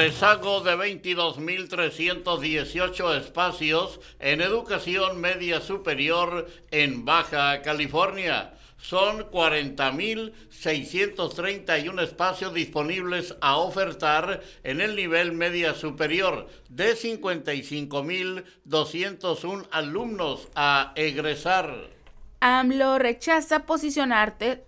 Rezago de 22.318 espacios en educación media superior en Baja California. Son 40.631 espacios disponibles a ofertar en el nivel media superior, de 55.201 alumnos a egresar. AMLO rechaza posicionarse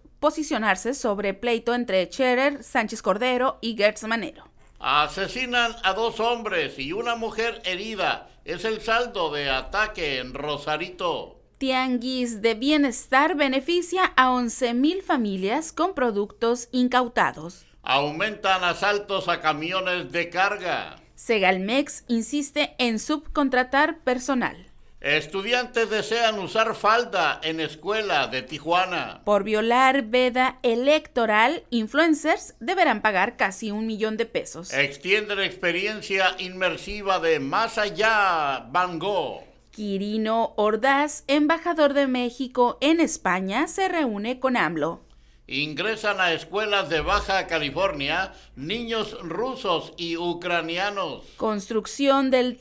sobre pleito entre Scherer, Sánchez Cordero y Gertz Manero. Asesinan a dos hombres y una mujer herida. Es el saldo de ataque en Rosarito. Tianguis de Bienestar beneficia a 11.000 familias con productos incautados. Aumentan asaltos a camiones de carga. Segalmex insiste en subcontratar personal. Estudiantes desean usar falda en escuela de Tijuana. Por violar veda electoral, influencers deberán pagar casi un millón de pesos. Extienden experiencia inmersiva de Más Allá Van Gogh. Quirino Ordaz, embajador de México en España, se reúne con AMLO ingresan a escuelas de Baja California niños rusos y ucranianos. Construcción del,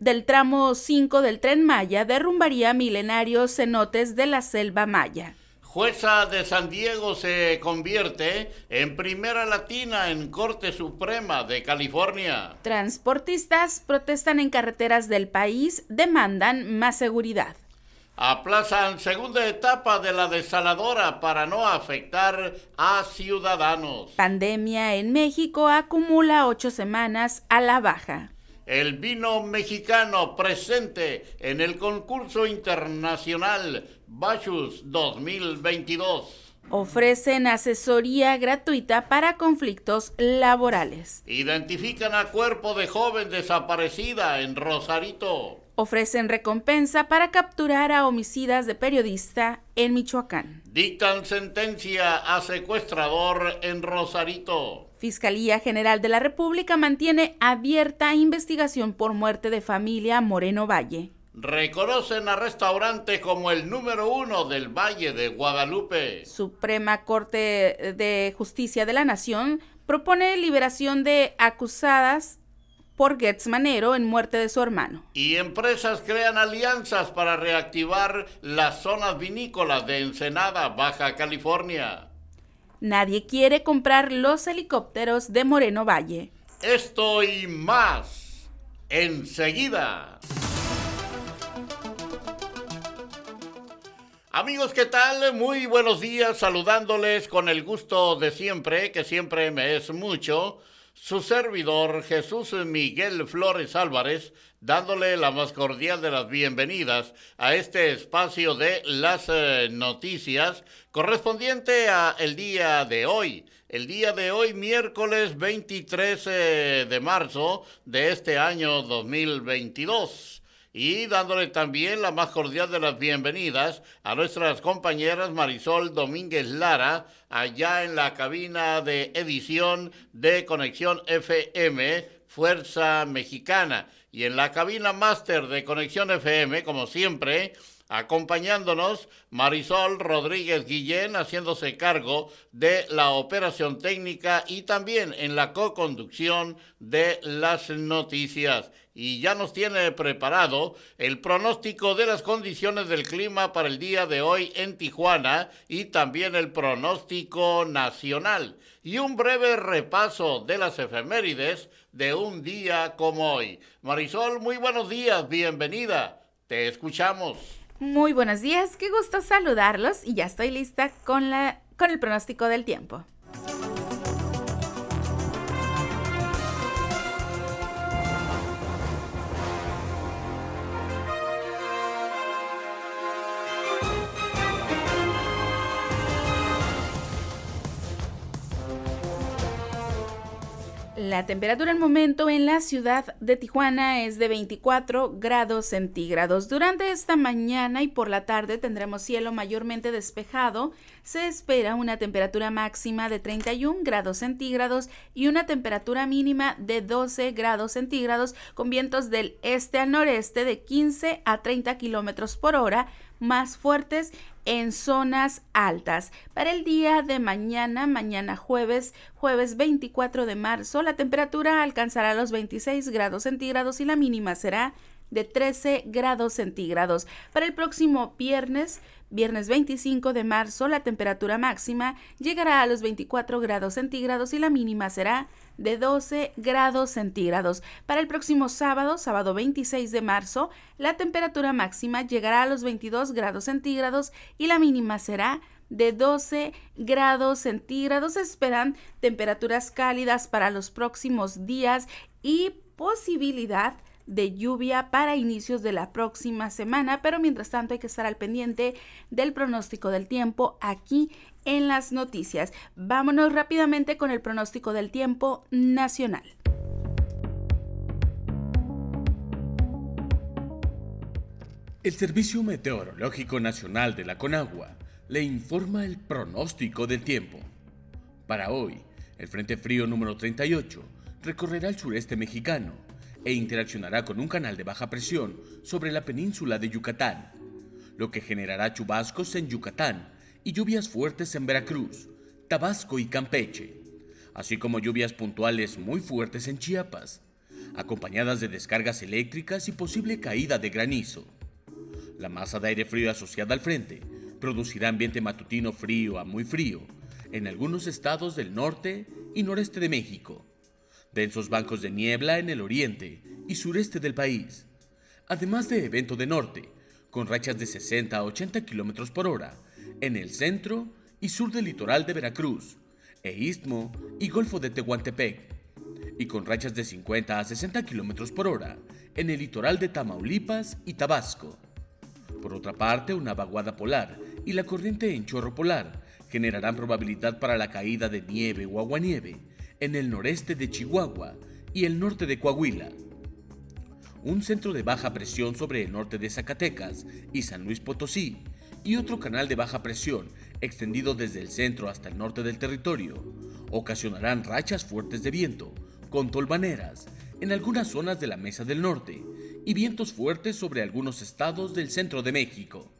del tramo 5 del tren Maya derrumbaría milenarios cenotes de la selva maya. Jueza de San Diego se convierte en primera latina en Corte Suprema de California. Transportistas protestan en carreteras del país, demandan más seguridad aplazan segunda etapa de la desaladora para no afectar a ciudadanos. Pandemia en México acumula ocho semanas a la baja. El vino mexicano presente en el concurso internacional Bachus 2022 ofrecen asesoría gratuita para conflictos laborales. Identifican a cuerpo de joven desaparecida en Rosarito ofrecen recompensa para capturar a homicidas de periodista en Michoacán. Dictan sentencia a secuestrador en Rosarito. Fiscalía General de la República mantiene abierta investigación por muerte de familia Moreno Valle. Reconocen a restaurante como el número uno del Valle de Guadalupe. Suprema Corte de Justicia de la Nación propone liberación de acusadas por Getz Manero en muerte de su hermano. Y empresas crean alianzas para reactivar las zonas vinícolas de Ensenada, Baja California. Nadie quiere comprar los helicópteros de Moreno Valle. Esto y más enseguida. Amigos, ¿qué tal? Muy buenos días, saludándoles con el gusto de siempre, que siempre me es mucho su servidor Jesús Miguel Flores Álvarez, dándole la más cordial de las bienvenidas a este espacio de las eh, noticias correspondiente a el día de hoy. El día de hoy, miércoles 23 eh, de marzo de este año 2022 y dándole también la más cordial de las bienvenidas a nuestras compañeras Marisol Domínguez Lara, allá en la cabina de edición de Conexión FM Fuerza Mexicana, y en la cabina máster de Conexión FM, como siempre, acompañándonos Marisol Rodríguez Guillén haciéndose cargo de la operación técnica y también en la co-conducción de las noticias. Y ya nos tiene preparado el pronóstico de las condiciones del clima para el día de hoy en Tijuana y también el pronóstico nacional y un breve repaso de las efemérides de un día como hoy. Marisol, muy buenos días, bienvenida. Te escuchamos. Muy buenos días, qué gusto saludarlos y ya estoy lista con, la, con el pronóstico del tiempo. La temperatura al momento en la ciudad de Tijuana es de 24 grados centígrados. Durante esta mañana y por la tarde tendremos cielo mayormente despejado. Se espera una temperatura máxima de 31 grados centígrados y una temperatura mínima de 12 grados centígrados con vientos del este al noreste de 15 a 30 kilómetros por hora más fuertes en zonas altas. Para el día de mañana, mañana jueves, jueves 24 de marzo, la temperatura alcanzará los 26 grados centígrados y la mínima será de 13 grados centígrados. Para el próximo viernes, viernes 25 de marzo, la temperatura máxima llegará a los 24 grados centígrados y la mínima será de 12 grados centígrados. Para el próximo sábado, sábado 26 de marzo, la temperatura máxima llegará a los 22 grados centígrados y la mínima será de 12 grados centígrados. Esperan temperaturas cálidas para los próximos días y posibilidad de lluvia para inicios de la próxima semana, pero mientras tanto hay que estar al pendiente del pronóstico del tiempo aquí en las noticias. Vámonos rápidamente con el pronóstico del tiempo nacional. El Servicio Meteorológico Nacional de la Conagua le informa el pronóstico del tiempo. Para hoy, el Frente Frío número 38 recorrerá el sureste mexicano e interaccionará con un canal de baja presión sobre la península de Yucatán, lo que generará chubascos en Yucatán y lluvias fuertes en Veracruz, Tabasco y Campeche, así como lluvias puntuales muy fuertes en Chiapas, acompañadas de descargas eléctricas y posible caída de granizo. La masa de aire frío asociada al frente producirá ambiente matutino frío a muy frío en algunos estados del norte y noreste de México densos bancos de niebla en el oriente y sureste del país, además de evento de norte, con rachas de 60 a 80 km por hora en el centro y sur del litoral de Veracruz, e istmo y golfo de Tehuantepec, y con rachas de 50 a 60 km por hora en el litoral de Tamaulipas y Tabasco. Por otra parte, una vaguada polar y la corriente en chorro polar generarán probabilidad para la caída de nieve o aguanieve en el noreste de Chihuahua y el norte de Coahuila. Un centro de baja presión sobre el norte de Zacatecas y San Luis Potosí y otro canal de baja presión extendido desde el centro hasta el norte del territorio ocasionarán rachas fuertes de viento con tolvaneras en algunas zonas de la Mesa del Norte y vientos fuertes sobre algunos estados del centro de México.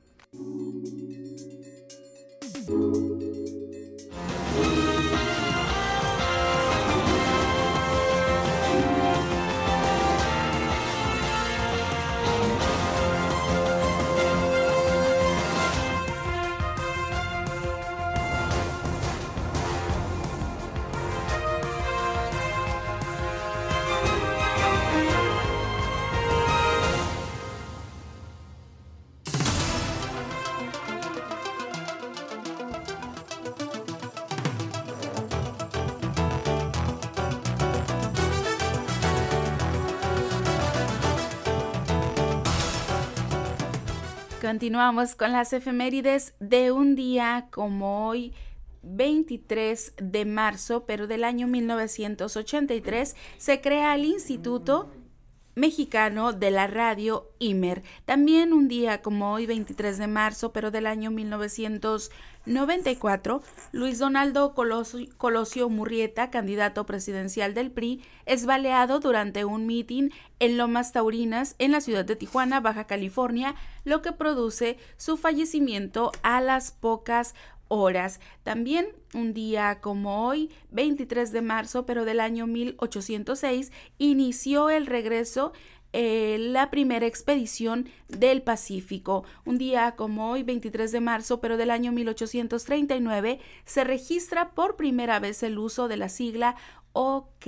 Continuamos con las efemérides de un día como hoy. 23 de marzo, pero del año 1983, se crea el Instituto mexicano de la radio IMER. También un día como hoy, 23 de marzo, pero del año 1994, Luis Donaldo Colosio, Murrieta, candidato presidencial del PRI, es baleado durante un mitin en Lomas Taurinas, en la ciudad de Tijuana, Baja California, lo que produce su fallecimiento a las pocas horas. También un día como hoy, 23 de marzo, pero del año 1806, inició el regreso eh, la primera expedición del Pacífico. Un día como hoy, 23 de marzo, pero del año 1839, se registra por primera vez el uso de la sigla OK.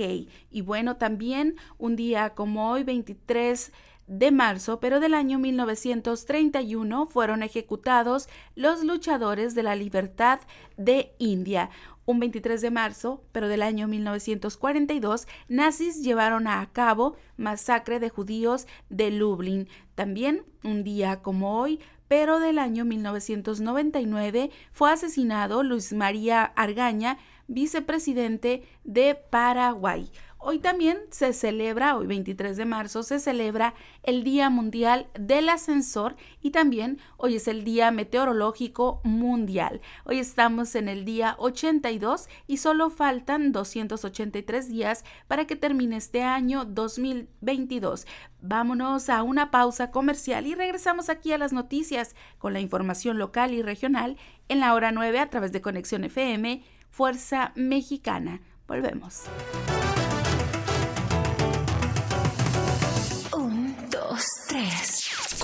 Y bueno, también un día como hoy, 23 de marzo, pero del año 1931 fueron ejecutados los luchadores de la libertad de India. Un 23 de marzo, pero del año 1942, nazis llevaron a cabo masacre de judíos de Lublin. También, un día como hoy, pero del año 1999, fue asesinado Luis María Argaña, vicepresidente de Paraguay. Hoy también se celebra, hoy 23 de marzo, se celebra el Día Mundial del Ascensor y también hoy es el Día Meteorológico Mundial. Hoy estamos en el día 82 y solo faltan 283 días para que termine este año 2022. Vámonos a una pausa comercial y regresamos aquí a las noticias con la información local y regional en la hora 9 a través de Conexión FM, Fuerza Mexicana Volvemos.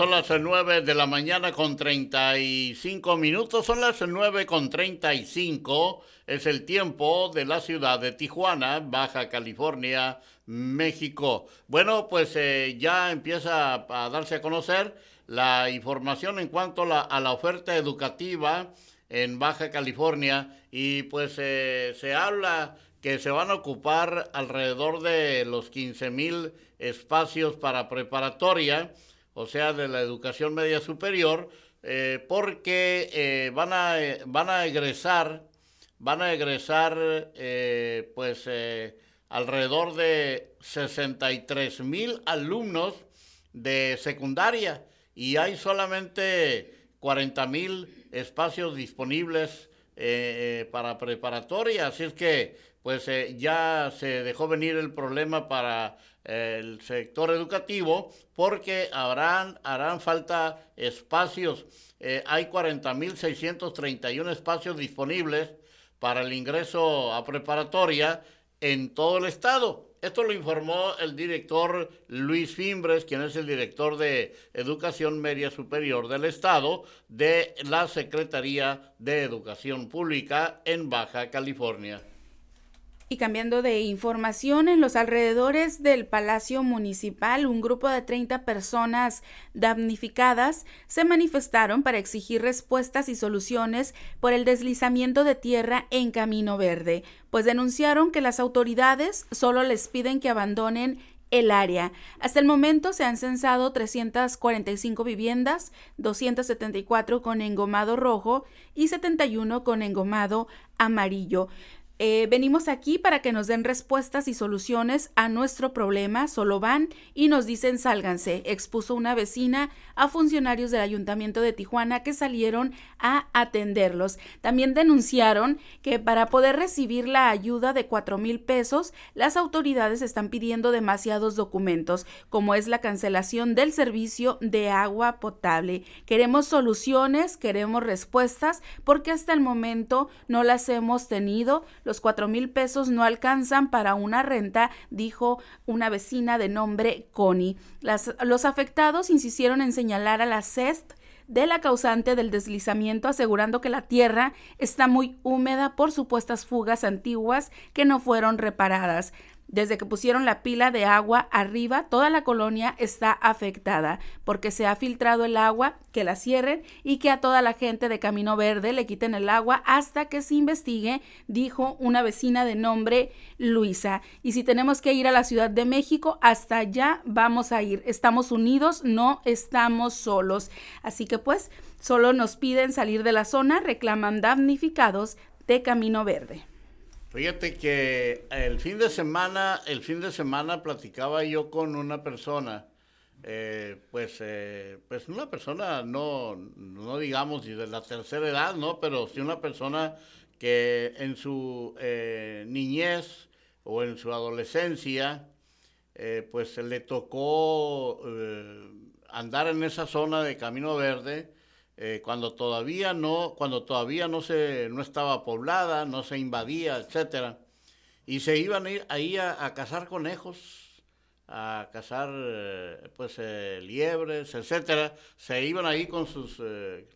Son las 9 de la mañana con 35 minutos, son las 9 con 35, es el tiempo de la ciudad de Tijuana, Baja California, México. Bueno, pues eh, ya empieza a darse a conocer la información en cuanto a la oferta educativa en Baja California y pues eh, se habla que se van a ocupar alrededor de los 15 mil espacios para preparatoria o sea, de la educación media superior, eh, porque eh, van, a, van a egresar, van a egresar, eh, pues, alrededor de 63 mil alumnos de secundaria y hay solamente 40 mil espacios disponibles para preparatoria, así es que pues ya se dejó venir el problema para el sector educativo porque habrán, harán falta espacios. Eh, hay 40.631 espacios disponibles para el ingreso a preparatoria en todo el estado. Esto lo informó el director Luis Fimbres, quien es el director de Educación Media Superior del Estado de la Secretaría de Educación Pública en Baja California. Y cambiando de información, en los alrededores del Palacio Municipal, un grupo de 30 personas damnificadas se manifestaron para exigir respuestas y soluciones por el deslizamiento de tierra en Camino Verde, pues denunciaron que las autoridades solo les piden que abandonen el área. Hasta el momento se han censado 345 viviendas, 274 con engomado rojo y 71 con engomado amarillo. Eh, venimos aquí para que nos den respuestas y soluciones a nuestro problema. Solo van y nos dicen sálganse, expuso una vecina a funcionarios del Ayuntamiento de Tijuana que salieron a atenderlos. También denunciaron que para poder recibir la ayuda de cuatro mil pesos, las autoridades están pidiendo demasiados documentos, como es la cancelación del servicio de agua potable. Queremos soluciones, queremos respuestas, porque hasta el momento no las hemos tenido los cuatro mil pesos no alcanzan para una renta, dijo una vecina de nombre Connie. los afectados insistieron en señalar a la CEST de la causante del deslizamiento, asegurando que la tierra está muy húmeda por supuestas fugas antiguas que no fueron reparadas. Desde que pusieron la pila de agua arriba, toda la colonia está afectada porque se ha filtrado el agua, que la cierren y que a toda la gente de Camino Verde le quiten el agua hasta que se investigue, dijo una vecina de nombre Luisa. Y si tenemos que ir a la Ciudad de México, hasta allá vamos a ir. Estamos unidos, no estamos solos. Así que pues, solo nos piden salir de la zona, reclaman damnificados de Camino Verde. Fíjate que el fin de semana, el fin de semana platicaba yo con una persona, eh, pues, eh, pues una persona no, no digamos de la tercera edad, ¿no? Pero sí una persona que en su eh, niñez o en su adolescencia, pues le tocó andar en esa zona de Camino Verde eh, cuando todavía no, cuando todavía no se, no estaba poblada, no se invadía, etcétera, y se iban a ahí a, cazar conejos, a cazar eh, pues eh, liebres, etcétera, se iban ahí con sus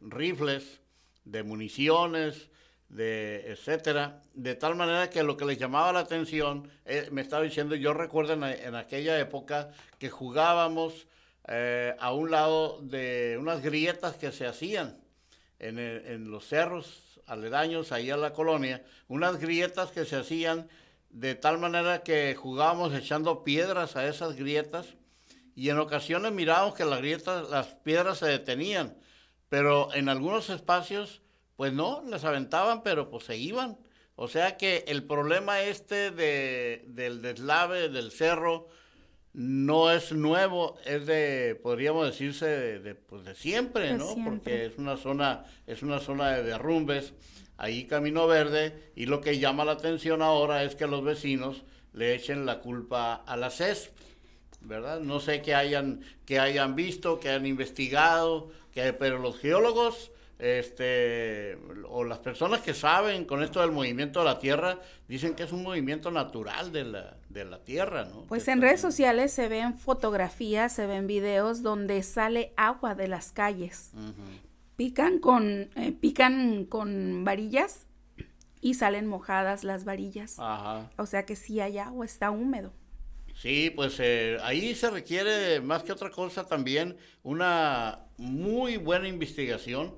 rifles de municiones, de etcétera, de tal manera que lo que les llamaba la atención, me estaba diciendo, yo recuerdo en, aquella época que jugábamos eh, a un lado de unas grietas que se hacían en, los cerros aledaños ahí a la colonia, unas grietas que se hacían de tal manera que jugábamos echando piedras a esas grietas y en ocasiones mirábamos que las grietas, las piedras se detenían, pero en algunos espacios, pues no, las aventaban, pero pues se iban. O sea que el problema este de, del deslave del cerro no es nuevo, es de, podríamos decirse, de, pues de siempre, ¿no? Porque es una zona, es una zona de derrumbes ahí Camino Verde y lo que llama la atención ahora es que los vecinos le echen la culpa a la CES, ¿verdad? No sé qué hayan, que hayan visto, que hayan investigado, que, pero los geólogos este, o las personas que saben con esto del movimiento de la Tierra dicen que es un movimiento natural de la, de la Tierra, ¿no? Pues en redes sociales se ven fotografías, se ven videos donde sale agua de las calles pican con, eh, pican con varillas y salen mojadas las varillas. Ajá. O sea que sí hay agua, está húmedo. Sí, pues eh, ahí se requiere más que otra cosa también una muy buena investigación,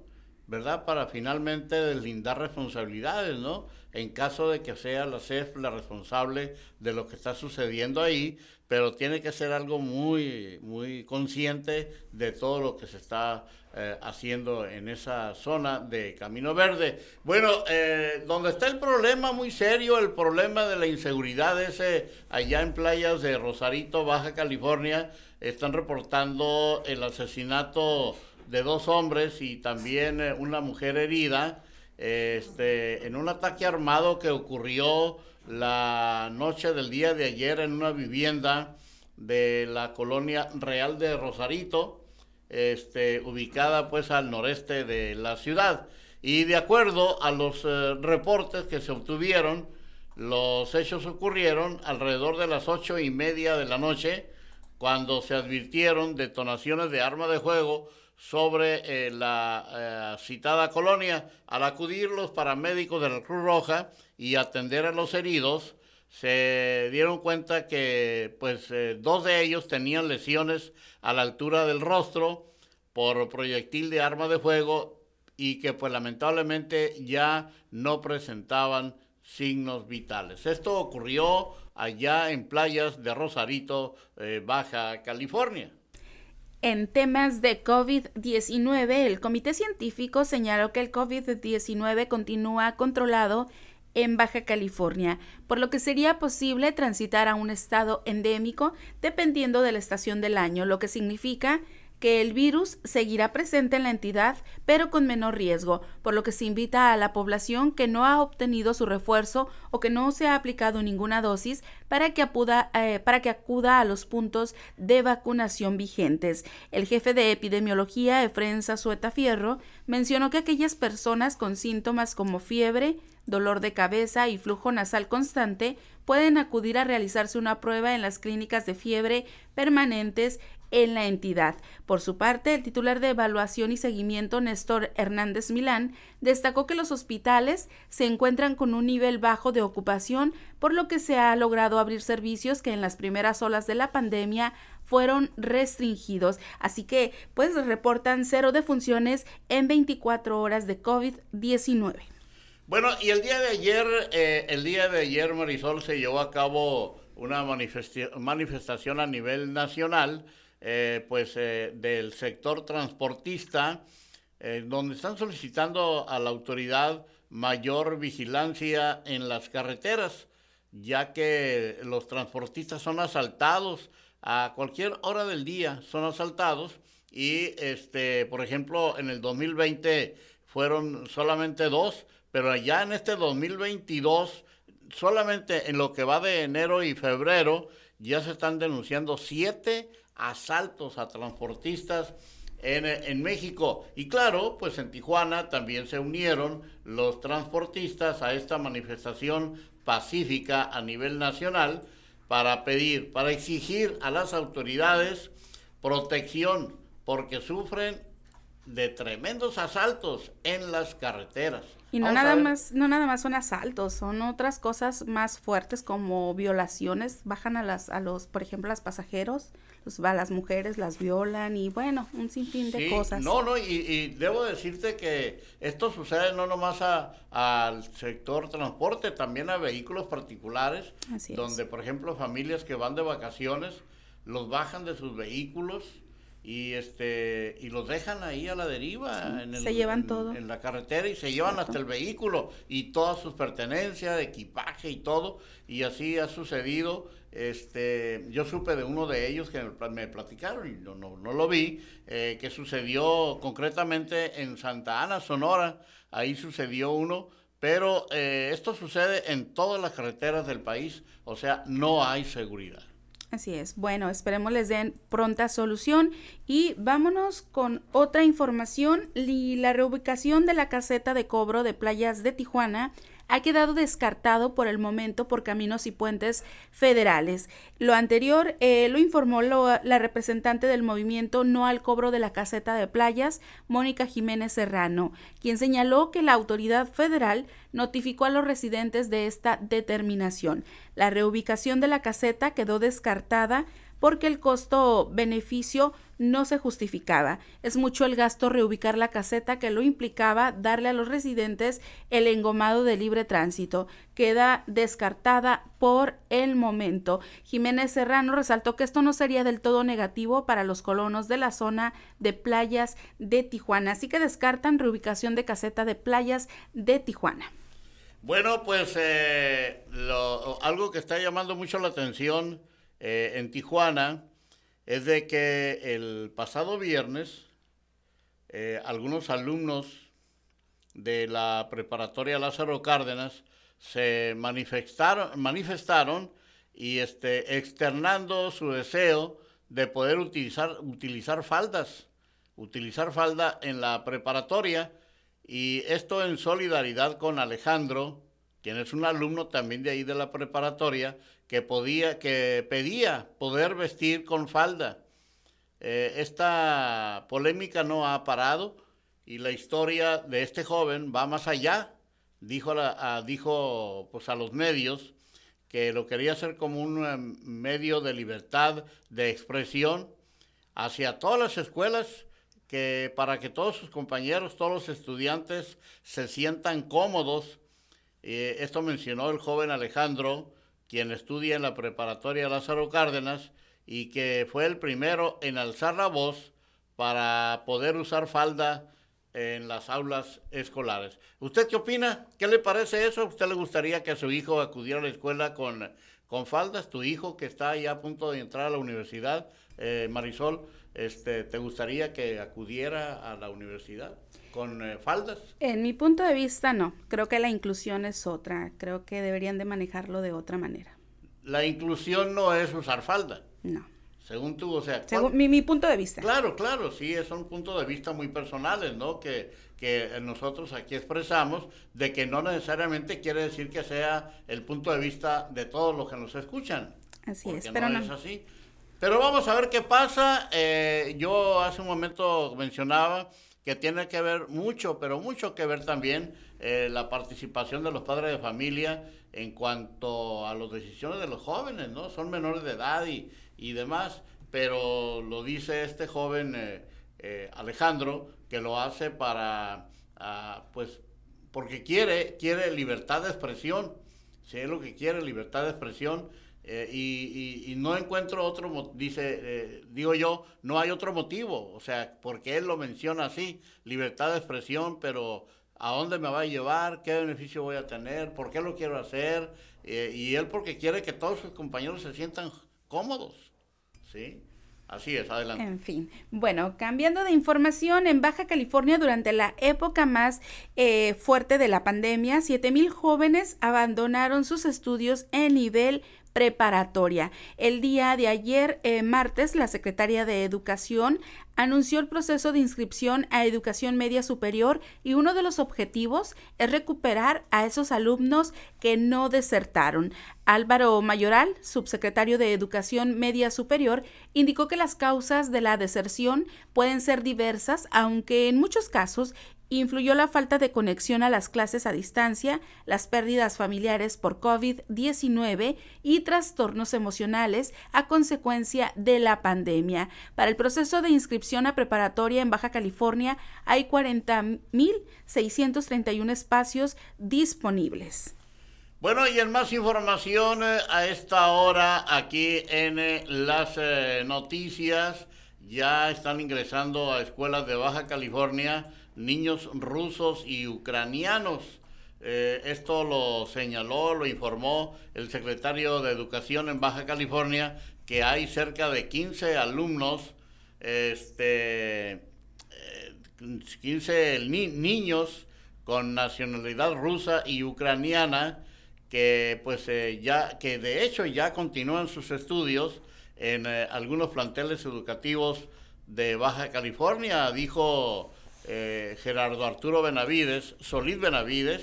¿verdad? Para finalmente deslindar responsabilidades, ¿no? En caso de que sea la CEF la responsable de lo que está sucediendo ahí, pero tiene que ser algo muy, muy consciente de todo lo que se está eh, haciendo en esa zona de Camino Verde. Bueno, eh, donde está el problema muy serio, el problema de la inseguridad ese allá en playas de Rosarito, Baja California, están reportando el asesinato de dos hombres y también eh, una mujer herida este, en un ataque armado que ocurrió la noche del día de ayer en una vivienda de la colonia Real de Rosarito, este, ubicada pues al noreste de la ciudad. Y de acuerdo a los eh, reportes que se obtuvieron, los hechos ocurrieron alrededor de las ocho y media de la noche, cuando se advirtieron detonaciones de arma de fuego sobre eh, la eh, citada colonia. Al acudir los paramédicos de la Cruz Roja y atender a los heridos, se dieron cuenta que pues eh, dos de ellos tenían lesiones a la altura del rostro por proyectil de arma de fuego y que pues lamentablemente ya no presentaban signos vitales. Esto ocurrió allá en playas de Rosarito, Baja California. En temas de COVID-19, el comité científico señaló que el COVID-19 continúa controlado en Baja California, por lo que sería posible transitar a un estado endémico dependiendo de la estación del año, lo que significa que el virus seguirá presente en la entidad, pero con menor riesgo, por lo que se invita a la población que no ha obtenido su refuerzo o que no se ha aplicado ninguna dosis para que, eh, para que acuda a los puntos de vacunación vigentes. El jefe de epidemiología, Efren Sueta Fierro, mencionó que aquellas personas con síntomas como fiebre, dolor de cabeza y flujo nasal constante pueden acudir a realizarse una prueba en las clínicas de fiebre permanentes en la entidad. Por su parte, el titular de Evaluación y Seguimiento, Néstor Hernández Milán, destacó que los hospitales se encuentran con un nivel bajo de ocupación, por lo que se ha logrado abrir servicios que en las primeras olas de la pandemia fueron restringidos. Así que, pues, reportan cero defunciones en 24 horas de COVID-19. Bueno, y el día de ayer, eh, el día de ayer, Marisol, se llevó a cabo una manifestación a nivel nacional eh, pues, eh, del sector transportista, eh, donde están solicitando a la autoridad mayor vigilancia en las carreteras, ya que los transportistas son asaltados. A cualquier hora del día, son asaltados y, este, por ejemplo, en el 2020 fueron solamente dos, pero ya en este 2022, solamente en lo que va de enero y febrero, ya se están denunciando siete asaltos a transportistas en, México. Y claro, pues en Tijuana también se unieron los transportistas a esta manifestación pacífica a nivel nacional para pedir, para exigir a las autoridades protección, porque sufren de tremendos asaltos en las carreteras. Y no nada más, no nada más son asaltos, son otras cosas más fuertes como violaciones, bajan a las, a los, por ejemplo, a los pasajeros, los, a las mujeres las violan y bueno, un sinfín de cosas. No, no, y, debo decirte que esto sucede no nomás al sector transporte, también a vehículos particulares, donde por ejemplo familias que van de vacaciones los bajan de sus vehículos y este y los dejan ahí a la deriva en, el, se llevan todo. en la carretera y se llevan hasta el vehículo y todas sus pertenencias equipaje y todo. Y así ha sucedido este yo supe de uno de ellos que me platicaron y no, no, no lo vi eh, que sucedió concretamente en Santa Ana Sonora. Ahí sucedió uno pero eh, esto sucede en todas las carreteras del país o sea no hay seguridad Así es. Bueno, esperemos les den pronta solución y vámonos con otra información. La reubicación de la caseta de cobro de playas de Tijuana ha quedado descartado por el momento por caminos y puentes federales. Lo anterior eh, lo informó la representante del movimiento No al cobro de la caseta de playas, Mónica Jiménez Serrano, quien señaló que la autoridad federal notificó a los residentes de esta determinación. La reubicación de la caseta quedó descartada porque el costo-beneficio no se justificaba. Es mucho el gasto reubicar la caseta que lo implicaba darle a los residentes el engomado de libre tránsito. Queda descartada por el momento. Jiménez Serrano resaltó que esto no sería del todo negativo para los colonos de la zona de playas de Tijuana. Así que descartan reubicación de caseta de playas de Tijuana. Bueno, pues eh, algo que está llamando mucho la atención eh, en Tijuana es de que el pasado viernes eh, algunos alumnos de la preparatoria Lázaro Cárdenas se manifestaron, manifestaron y este, externando su deseo de poder utilizar, utilizar faldas, utilizar falda en la preparatoria. Y esto en solidaridad con Alejandro, quien es un alumno también de ahí de la preparatoria, que podía, que pedía poder vestir con falda. Eh, esta polémica no ha parado y la historia de este joven va más allá. Dijo, a, dijo pues, a los medios que lo quería hacer como un eh, medio de libertad de expresión hacia todas las escuelas que para que todos sus compañeros, todos los estudiantes se sientan cómodos. Eh, esto mencionó el joven Alejandro, quien estudia en la preparatoria Lázaro Cárdenas y que fue el primero en alzar la voz para poder usar falda en las aulas escolares. ¿Usted qué opina? ¿Qué le parece eso? ¿A usted le gustaría que su hijo acudiera a la escuela con, con faldas? ¿Tu hijo que está ya a punto de entrar a la universidad, eh, Marisol, este, te gustaría que acudiera a la universidad? con eh, faldas? En mi punto de vista, no. Creo que la inclusión es otra. Creo que deberían de manejarlo de otra manera. La inclusión no es usar falda. No. Según tú, o sea... Según mi, punto de vista. Claro, claro, sí, son puntos de vista muy personales, ¿no? Que, que nosotros aquí expresamos, de que no necesariamente quiere decir que sea el punto de vista de todos los que nos escuchan. Así es, pero no, es así. Pero vamos a ver qué pasa. Eh, yo hace un momento mencionaba que tiene que ver mucho, pero mucho que ver también eh, la participación de los padres de familia en cuanto a las decisiones de los jóvenes, ¿no? Son menores de edad y, y demás, pero lo dice este joven eh, eh, Alejandro, que lo hace para, ah, pues, porque quiere, quiere libertad de expresión, si es lo que quiere, libertad de expresión, eh, y, no encuentro otro, dice, eh, digo yo, no hay otro motivo, o sea, porque él lo menciona así, libertad de expresión, pero ¿a dónde me va a llevar? ¿Qué beneficio voy a tener? ¿Por qué lo quiero hacer? Eh, y él porque quiere que todos sus compañeros se sientan cómodos, ¿sí? Así es, adelante. En fin, bueno, cambiando de información, en Baja California durante la época más fuerte de la pandemia, 7.000 jóvenes abandonaron sus estudios en nivel preparatoria. El día de ayer, eh, martes, la secretaria de Educación anunció el proceso de inscripción a educación media superior y uno de los objetivos es recuperar a esos alumnos que no desertaron. Álvaro Mayoral, subsecretario de Educación Media Superior, indicó que las causas de la deserción pueden ser diversas, aunque en muchos casos influyó la falta de conexión a las clases a distancia, las pérdidas familiares por COVID-19 y trastornos emocionales a consecuencia de la pandemia. Para el proceso de inscripción a preparatoria en Baja California hay 40.631 espacios disponibles. Bueno, y en más información eh, a esta hora aquí en eh, las eh, noticias, ya están ingresando a escuelas de Baja California niños rusos y ucranianos. Eh, esto lo señaló, lo informó el secretario de Educación en Baja California, que hay cerca de 15 alumnos, este, 15 eh, niños con nacionalidad rusa y ucraniana, que pues eh, ya, que de hecho ya continúan sus estudios en algunos planteles educativos de Baja California, dijo eh, Gerardo Arturo Benavides, Solid Benavides,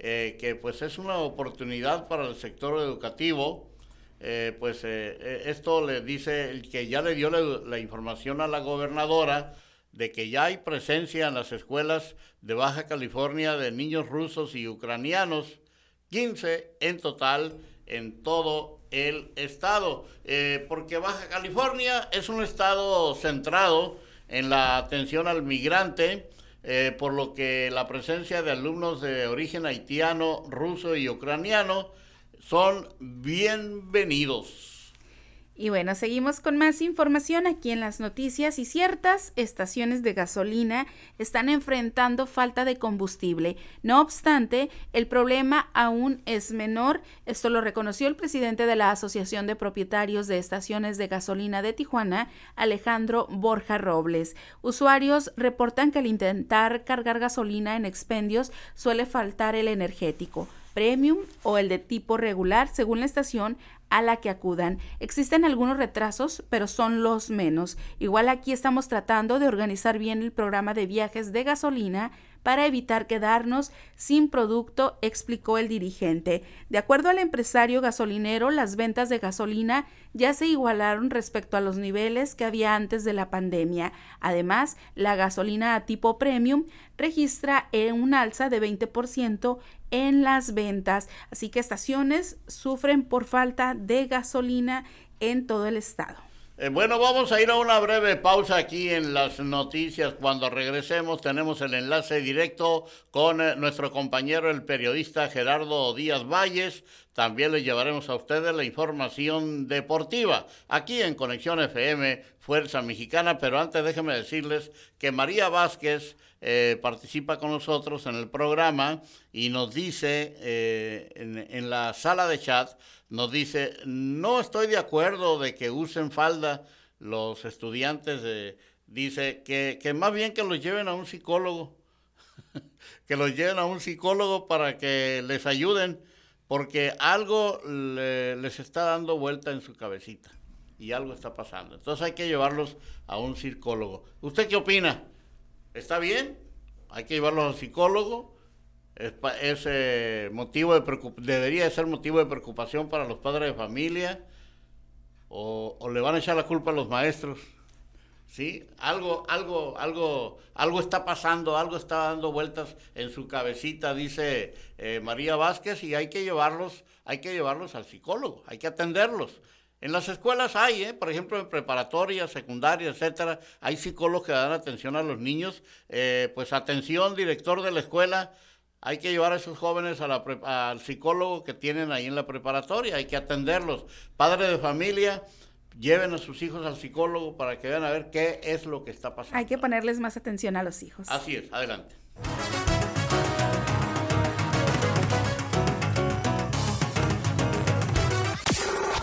eh, que pues es una oportunidad para el sector educativo. Eh, pues esto le dice que ya le dio la, información a la gobernadora de que ya hay presencia en las escuelas de Baja California de niños rusos y ucranianos, 15 en total en todo el estado, porque Baja California es un estado centrado en la atención al migrante, eh, por lo que la presencia de alumnos de origen haitiano, ruso y ucraniano son bienvenidos. Y bueno, seguimos con más información aquí en las noticias y ciertas estaciones de gasolina están enfrentando falta de combustible. No obstante, el problema aún es menor. Esto lo reconoció el presidente de la Asociación de Propietarios de Estaciones de Gasolina de Tijuana, Alejandro Borja Robles. Usuarios reportan que al intentar cargar gasolina en expendios suele faltar el energético premium o el de tipo regular, según la estación, a la que acudan. Existen algunos retrasos, pero son los menos. Igual aquí estamos tratando de organizar bien el programa de viajes de gasolina para evitar quedarnos sin producto, explicó el dirigente. De acuerdo al empresario gasolinero, las ventas de gasolina ya se igualaron respecto a los niveles que había antes de la pandemia. Además, la gasolina a tipo premium registra un alza de 20% en las ventas, así que estaciones sufren por falta de gasolina en todo el estado. Eh, bueno, vamos a ir a una breve pausa aquí en las noticias. Cuando regresemos tenemos el enlace directo con eh, nuestro compañero, el periodista Gerardo Díaz Valles. También le llevaremos a ustedes la información deportiva aquí en Conexión FM Fuerza Mexicana. Pero antes déjenme decirles que María Vázquez eh, participa con nosotros en el programa y nos dice eh, en, la sala de chat, nos dice, no estoy de acuerdo de que usen falda los estudiantes, dice que más bien que los lleven a un psicólogo, que los lleven a un psicólogo para que les ayuden, porque algo les está dando vuelta en su cabecita y algo está pasando. Entonces hay que llevarlos a un psicólogo. ¿Usted qué opina? Está bien, hay que llevarlo al psicólogo, es, eh, motivo de debería ser motivo de preocupación para los padres de familia, o, le van a echar la culpa a los maestros. ¿Sí? Algo, algo, algo, algo está pasando, algo está dando vueltas en su cabecita, dice eh, María Vázquez, y hay que llevarlos, hay que llevarlos al psicólogo, hay que atenderlos. En las escuelas hay, ¿eh? por ejemplo, en preparatoria, secundaria, etcétera, hay psicólogos que dan atención a los niños. Eh, pues atención, director de la escuela, hay que llevar a esos jóvenes al psicólogo que tienen ahí en la preparatoria, hay que atenderlos. Padre de familia, lleven a sus hijos al psicólogo para que vean a ver qué es lo que está pasando. Hay que ponerles más atención a los hijos. Así es, adelante.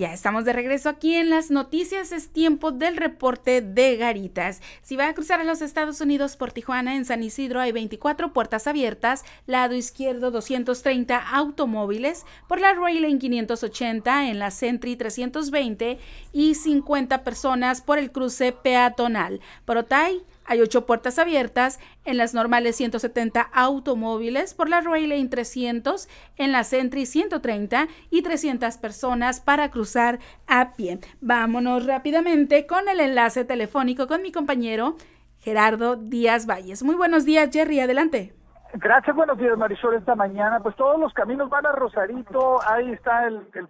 Ya estamos de regreso aquí en las noticias. Es tiempo del reporte de Garitas. Si va a cruzar a los Estados Unidos por Tijuana, en San Isidro hay 24 puertas abiertas, lado izquierdo 230 automóviles, por la Rail 580, en la Sentry 320 y 50 personas por el cruce peatonal. Por Otay hay ocho puertas abiertas en las normales 170 automóviles, por la Rail Lane 300, en la Sentry 130 y 300 personas para cruzar a pie. Vámonos rápidamente con el enlace telefónico con mi compañero Gerardo Díaz Valles. Muy buenos días, Jerry, adelante. Gracias, buenos días Marisol, esta mañana. Pues todos los caminos van a Rosarito, ahí está el, el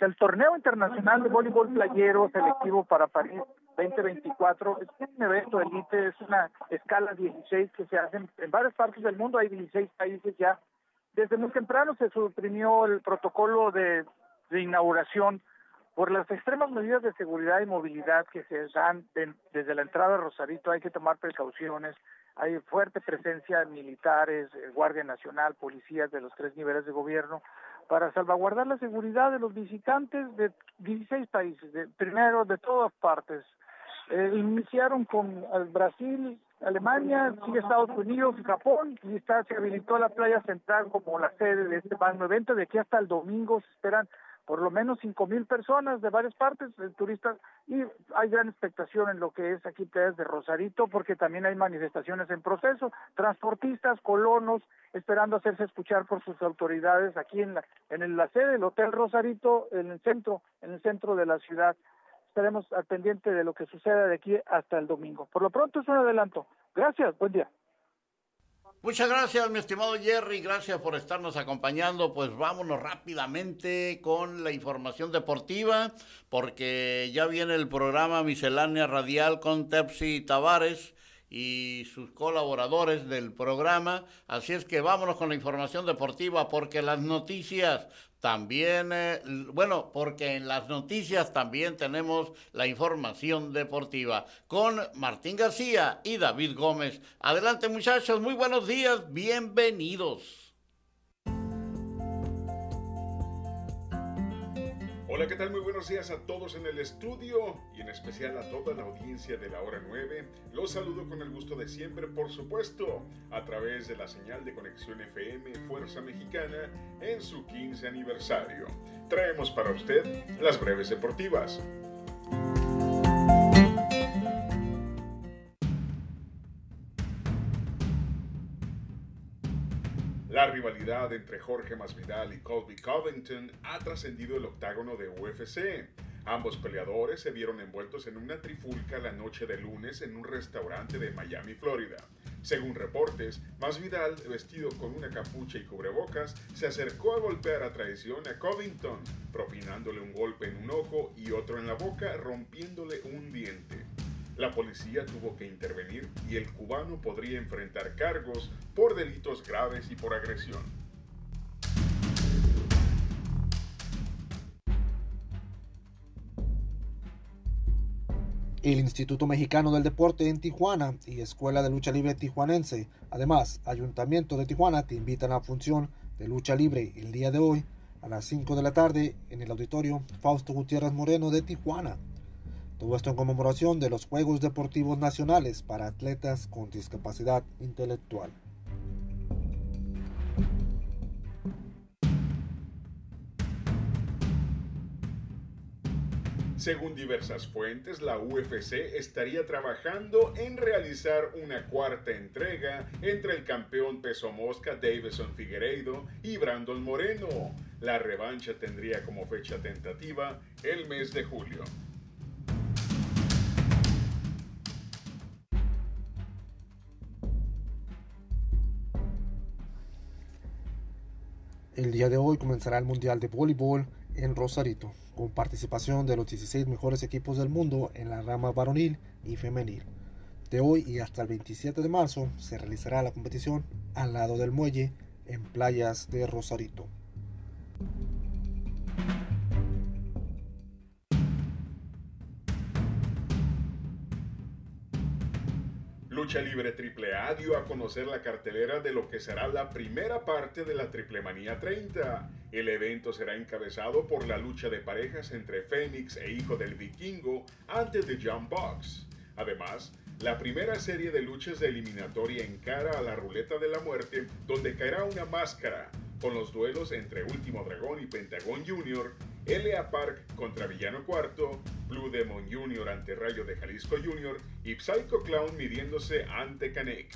el, torneo internacional de voleibol playero selectivo para París 2024. Es un evento elite, es una escala 16 que se hace en, varias partes del mundo, hay 16 países ya. Desde muy temprano se suprimió el protocolo de, inauguración por las extremas medidas de seguridad y movilidad que se dan desde la entrada a Rosarito. Hay que tomar precauciones hay fuerte presencia de militares, eh, Guardia Nacional, policías de los tres niveles de gobierno para salvaguardar la seguridad de los visitantes de 16 países, de, primero de todas partes. Eh, iniciaron con Brasil, Alemania, sigue Estados Unidos, Japón y está, se habilitó la playa central como la sede de este magno evento. De aquí hasta el domingo se esperan por lo menos cinco mil personas de varias partes, de turistas, y hay gran expectación en lo que es aquí Playas de Rosarito, porque también hay manifestaciones en proceso, transportistas, colonos, esperando hacerse escuchar por sus autoridades aquí en la, en la sede del Hotel Rosarito, en el centro, en el centro de la ciudad. Estaremos al pendiente de lo que suceda de aquí hasta el domingo. Por lo pronto es un adelanto. Gracias, buen día. Muchas gracias, mi estimado Jerry. Gracias por estarnos acompañando. Pues vámonos rápidamente con la información deportiva, porque ya viene el programa Miscelánea Radial con Tepsi Tavares y sus colaboradores del programa. Así es que vámonos con la información deportiva, porque las noticias también, eh, bueno, porque en las noticias también tenemos la información deportiva con Martín García y David Gómez. Adelante muchachos, muy buenos días, bienvenidos. Hola, ¿qué tal? Muy buenos días a todos en el estudio y en especial a toda la audiencia de la hora 9. Los saludo con el gusto de siempre, por supuesto, a través de la señal de conexión FM Fuerza Mexicana en su 15 aniversario. Traemos para usted las breves deportivas. Rivalidad entre Jorge Masvidal y Colby Covington ha trascendido el octágono de UFC. Ambos peleadores se vieron envueltos en una trifulca la noche de lunes en un restaurante de Miami, Florida. Según reportes, Masvidal, vestido con una capucha y cubrebocas, se acercó a golpear a traición a Covington, propinándole un golpe en un ojo y otro en la boca, rompiéndole un diente. La policía tuvo que intervenir y el cubano podría enfrentar cargos por delitos graves y por agresión. El Instituto Mexicano del Deporte en Tijuana y Escuela de Lucha Libre Tijuanense, además Ayuntamiento de Tijuana, te invitan a la función de lucha libre el día de hoy a las 5 de la tarde en el auditorio Fausto Gutiérrez Moreno de Tijuana. Todo esto en conmemoración de los Juegos Deportivos Nacionales para atletas con discapacidad intelectual. Según diversas fuentes, la UFC estaría trabajando en realizar una cuarta entrega entre el campeón peso mosca Davison Figueiredo y Brandon Moreno. La revancha tendría como fecha tentativa el mes de julio. El día de hoy comenzará el Mundial de Voleibol en Rosarito, con participación de los 16 mejores equipos del mundo en la rama varonil y femenil. De hoy y hasta el 27 de marzo se realizará la competición al lado del muelle en playas de Rosarito. Lucha Libre AAA dio a conocer la cartelera de lo que será la primera parte de la Triple Manía 30. El evento será encabezado por la lucha de parejas entre Fénix e Hijo del Vikingo antes de John Box. Además, la primera serie de luchas de eliminatoria encara a la ruleta de la muerte, donde caerá una máscara, con los duelos entre Último Dragón y Pentagón Jr., L.A. Park contra Villano Cuarto, Blue Demon Jr. ante Rayo de Jalisco Jr. y Psycho Clown midiéndose ante Canek.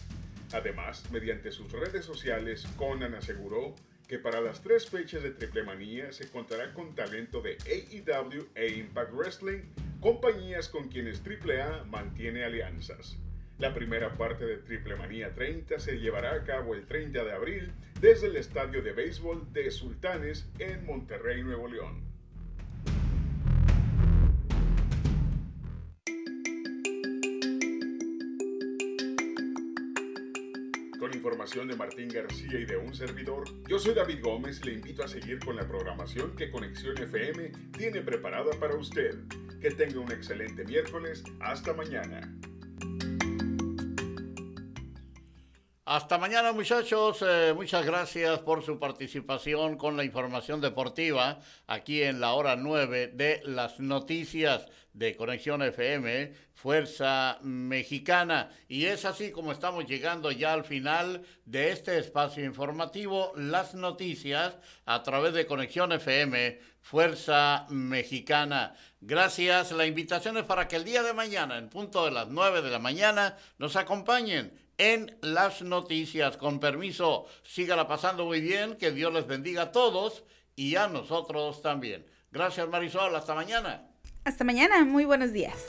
Además, mediante sus redes sociales, Conan aseguró que para las tres fechas de Triple Manía se contará con talento de AEW e Impact Wrestling, compañías con quienes AAA mantiene alianzas. La primera parte de Triple Manía 30 se llevará a cabo el 30 de abril desde el estadio de béisbol de Sultanes en Monterrey, Nuevo León. Información de Martín García y de un servidor, yo soy David Gómez le invito a seguir con la programación que Conexión FM tiene preparada para usted. Que tenga un excelente miércoles. Hasta mañana. Hasta mañana muchachos, eh, muchas gracias por su participación con la información deportiva aquí en la hora 9 de las noticias de Conexión FM, Fuerza Mexicana. Y es así como estamos llegando ya al final de este espacio informativo, las noticias a través de Conexión FM, Fuerza Mexicana. Gracias, la invitación es para que el día de mañana, en punto de las 9 de la mañana, nos acompañen en las noticias. Con permiso, sígala pasando muy bien, que Dios les bendiga a todos y a nosotros también. Gracias Marisol, hasta mañana. Hasta mañana, muy buenos días.